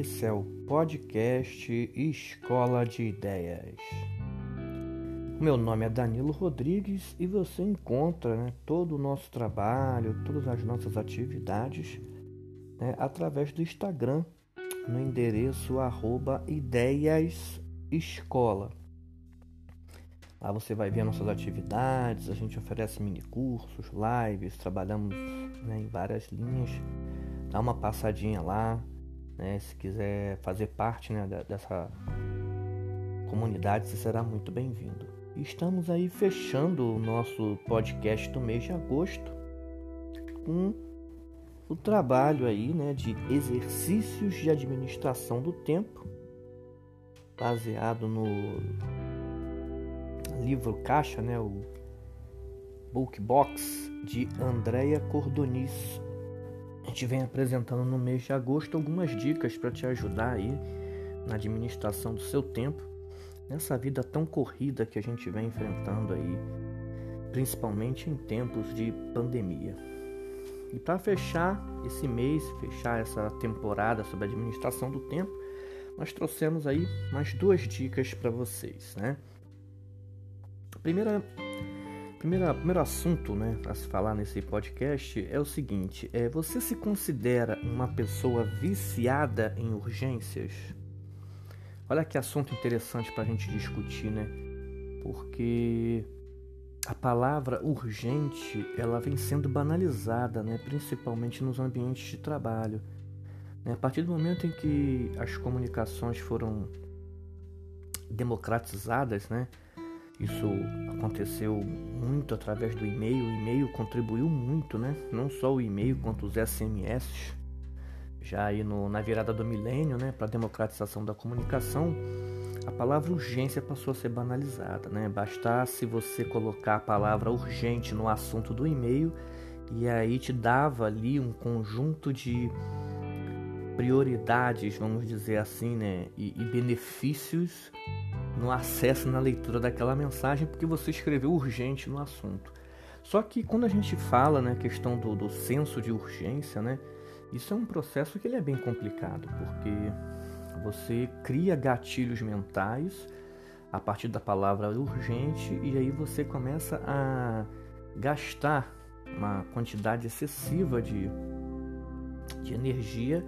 esse é o podcast Escola de Ideias. Meu nome é Danilo Rodrigues e você encontra né, todo o nosso trabalho, todas as nossas atividades né, através do Instagram, no endereço arroba ideiasescola. Lá você vai ver nossas atividades, a gente oferece mini cursos, lives, trabalhamos né, em várias linhas. Dá uma passadinha lá, né? Se quiser fazer parte né, dessa comunidade, você será muito bem-vindo. Estamos aí fechando o nosso podcast do mês de agosto com o trabalho aí, né, de exercícios de administração do tempo, baseado no livro Caixa, né, o Book Box de Andrea Cordonis a gente vem apresentando no mês de agosto algumas dicas para te ajudar aí na administração do seu tempo, nessa vida tão corrida que a gente vem enfrentando aí, principalmente em tempos de pandemia. E para fechar esse mês, fechar essa temporada sobre administração do tempo, nós trouxemos aí mais duas dicas para vocês, né? A primeira primeira, primeiro assunto né, a se falar nesse podcast é o seguinte: é, você se considera uma pessoa viciada em urgências? Olha que assunto interessante para a gente discutir, né? Porque a palavra urgente ela vem sendo banalizada, né? principalmente nos ambientes de trabalho. Né? A partir do momento em que as comunicações foram democratizadas, né? Isso aconteceu muito através do e-mail. O e-mail contribuiu muito, né? Não só o e-mail quanto os SMS. Já aí no, na virada do milênio, né, para a democratização da comunicação, a palavra urgência passou a ser banalizada, né? Bastasse você colocar a palavra urgente no assunto do e-mail e aí te dava ali um conjunto de prioridades, vamos dizer assim, né, e, e benefícios no acesso na leitura daquela mensagem porque você escreveu urgente no assunto. Só que quando a gente fala na né, questão do, do senso de urgência, né, isso é um processo que ele é bem complicado, porque você cria gatilhos mentais a partir da palavra urgente e aí você começa a gastar uma quantidade excessiva de, de energia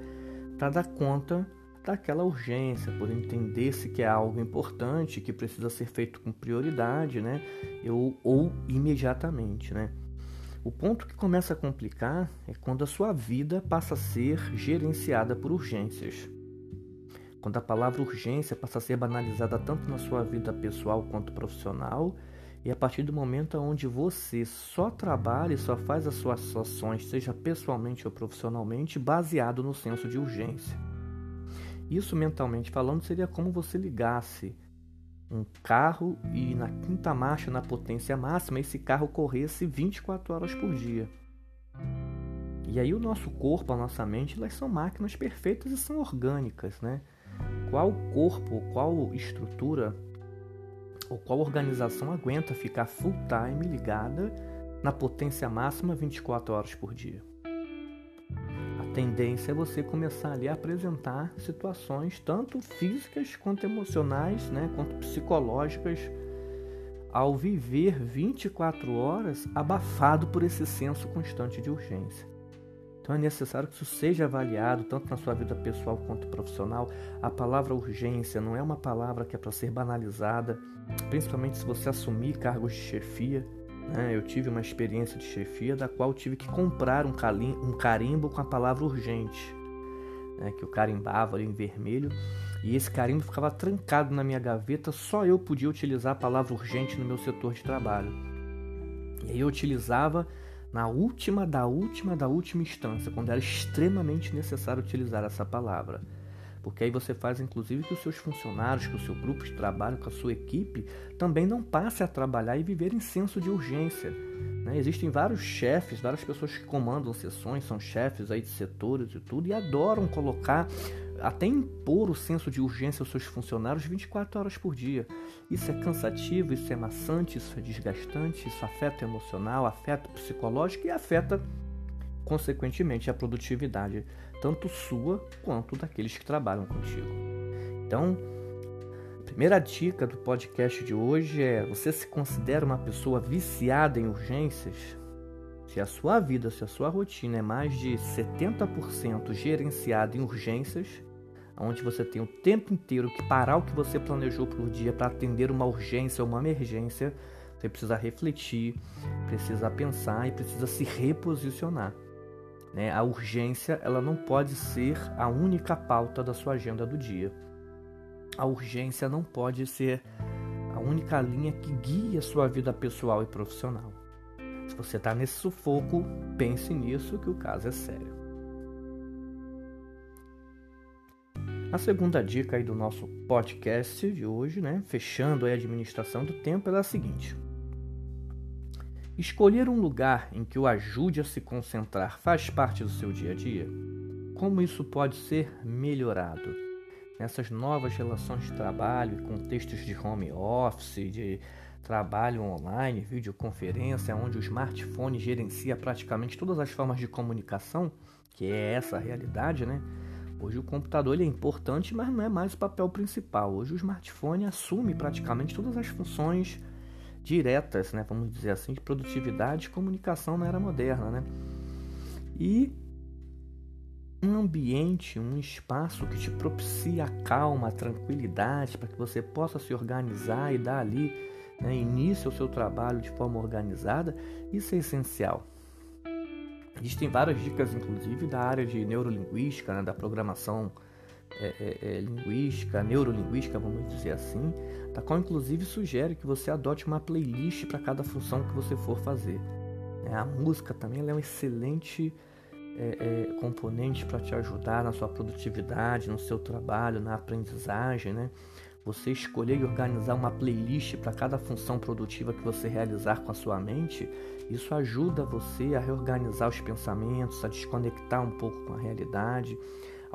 para dar conta daquela urgência, por entender-se que é algo importante, que precisa ser feito com prioridade, né? ou, ou imediatamente, né? O ponto que começa a complicar é quando a sua vida passa a ser gerenciada por urgências. Quando a palavra urgência passa a ser banalizada tanto na sua vida pessoal quanto profissional, e a partir do momento onde você só trabalha e só faz as suas ações, seja pessoalmente ou profissionalmente, baseado no senso de urgência. Isso mentalmente falando seria como você ligasse um carro e na quinta marcha, na potência máxima, esse carro corresse 24 horas por dia. E aí o nosso corpo, a nossa mente, elas são máquinas perfeitas e são orgânicas, né? Qual corpo, qual estrutura ou qual organização aguenta ficar full time ligada na potência máxima 24 horas por dia? Tendência é você começar ali a apresentar situações tanto físicas quanto emocionais, né, quanto psicológicas, ao viver 24 horas abafado por esse senso constante de urgência. Então é necessário que isso seja avaliado tanto na sua vida pessoal quanto profissional. A palavra urgência não é uma palavra que é para ser banalizada, principalmente se você assumir cargos de chefia. Né? Eu tive uma experiência de chefia da qual tive que comprar um, calim, um carimbo com a palavra urgente, né? que eu carimbava ali em vermelho, e esse carimbo ficava trancado na minha gaveta, só eu podia utilizar a palavra urgente no meu setor de trabalho. E aí eu utilizava na última da última da última instância, quando era extremamente necessário utilizar essa palavra porque aí você faz inclusive que os seus funcionários, que o seu grupo de trabalho, que a sua equipe também não passe a trabalhar e viver em senso de urgência. Né? Existem vários chefes, várias pessoas que comandam sessões, são chefes aí de setores e tudo, e adoram colocar, até impor o senso de urgência aos seus funcionários 24 horas por dia. Isso é cansativo, isso é maçante, isso é desgastante, isso afeta emocional, afeta psicológico e afeta consequentemente a produtividade tanto sua quanto daqueles que trabalham contigo. Então, a primeira dica do podcast de hoje é: você se considera uma pessoa viciada em urgências? Se a sua vida, se a sua rotina é mais de 70% gerenciada em urgências, onde você tem o tempo inteiro que parar o que você planejou por dia para atender uma urgência ou uma emergência, você precisa refletir, precisa pensar e precisa se reposicionar. Né? A urgência ela não pode ser a única pauta da sua agenda do dia. A urgência não pode ser a única linha que guia sua vida pessoal e profissional. Se você está nesse sufoco, pense nisso que o caso é sério. A segunda dica aí do nosso podcast de hoje, né, fechando a administração do tempo, é a seguinte: Escolher um lugar em que o ajude a se concentrar faz parte do seu dia a dia? Como isso pode ser melhorado? Nessas novas relações de trabalho e contextos de home office, de trabalho online, videoconferência, onde o smartphone gerencia praticamente todas as formas de comunicação, que é essa a realidade, né? Hoje o computador ele é importante, mas não é mais o papel principal. Hoje o smartphone assume praticamente todas as funções diretas, né, vamos dizer assim, de produtividade e comunicação na era moderna, né? E um ambiente, um espaço que te propicia a calma, a tranquilidade, para que você possa se organizar e dar ali né, início ao seu trabalho de forma organizada, isso é essencial. Existem várias dicas, inclusive, da área de neurolinguística, né, da programação é, é, é, linguística, neurolinguística, vamos dizer assim, da qual inclusive sugere que você adote uma playlist para cada função que você for fazer. É, a música também é um excelente é, componente para te ajudar na sua produtividade, no seu trabalho, na aprendizagem, né? Você escolher e organizar uma playlist para cada função produtiva que você realizar com a sua mente, isso ajuda você a reorganizar os pensamentos, a desconectar um pouco com a realidade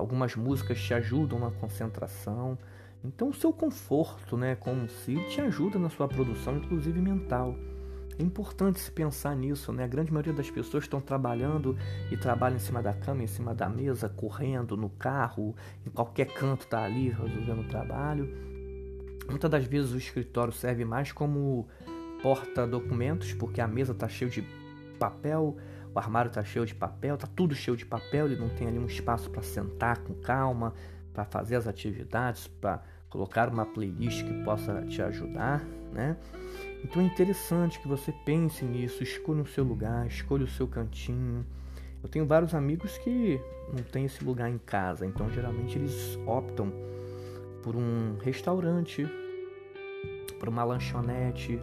Algumas músicas te ajudam na concentração. Então, o seu conforto, né, como se te ajuda na sua produção, inclusive mental. É importante se pensar nisso, né? A grande maioria das pessoas estão trabalhando e trabalham em cima da cama, em cima da mesa, correndo, no carro, em qualquer canto está ali resolvendo o trabalho. Muitas das vezes o escritório serve mais como porta-documentos, porque a mesa está cheia de papel, o armário está cheio de papel, está tudo cheio de papel, ele não tem ali um espaço para sentar com calma, para fazer as atividades, para colocar uma playlist que possa te ajudar, né? Então é interessante que você pense nisso, escolha o seu lugar, escolha o seu cantinho. Eu tenho vários amigos que não têm esse lugar em casa, então geralmente eles optam por um restaurante, por uma lanchonete,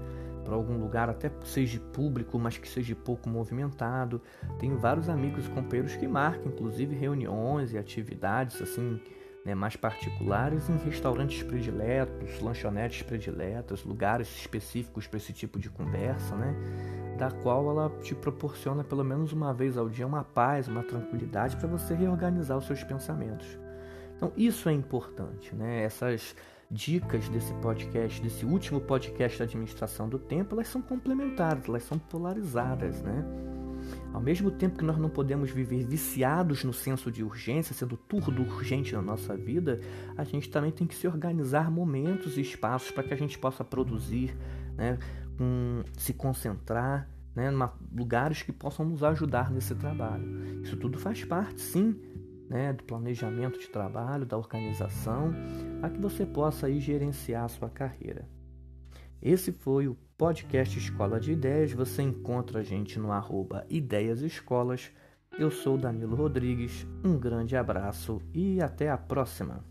para algum lugar, até seja público, mas que seja pouco movimentado. Tenho vários amigos e companheiros que marcam, inclusive, reuniões e atividades assim né, mais particulares em restaurantes prediletos, lanchonetes prediletas, lugares específicos para esse tipo de conversa, né? Da qual ela te proporciona pelo menos uma vez ao dia uma paz, uma tranquilidade para você reorganizar os seus pensamentos. Então isso é importante, né? Essas dicas desse podcast, desse último podcast da administração do tempo, elas são complementares, elas são polarizadas, né? Ao mesmo tempo que nós não podemos viver viciados no senso de urgência, sendo tudo urgente na nossa vida, a gente também tem que se organizar momentos e espaços para que a gente possa produzir, né, um, se concentrar, né, lugares que possam nos ajudar nesse trabalho. Isso tudo faz parte, sim, né, do planejamento de trabalho, da organização, para que você possa aí gerenciar a sua carreira. Esse foi o podcast Escola de Ideias. Você encontra a gente no arroba Ideias Escolas. Eu sou Danilo Rodrigues. Um grande abraço e até a próxima.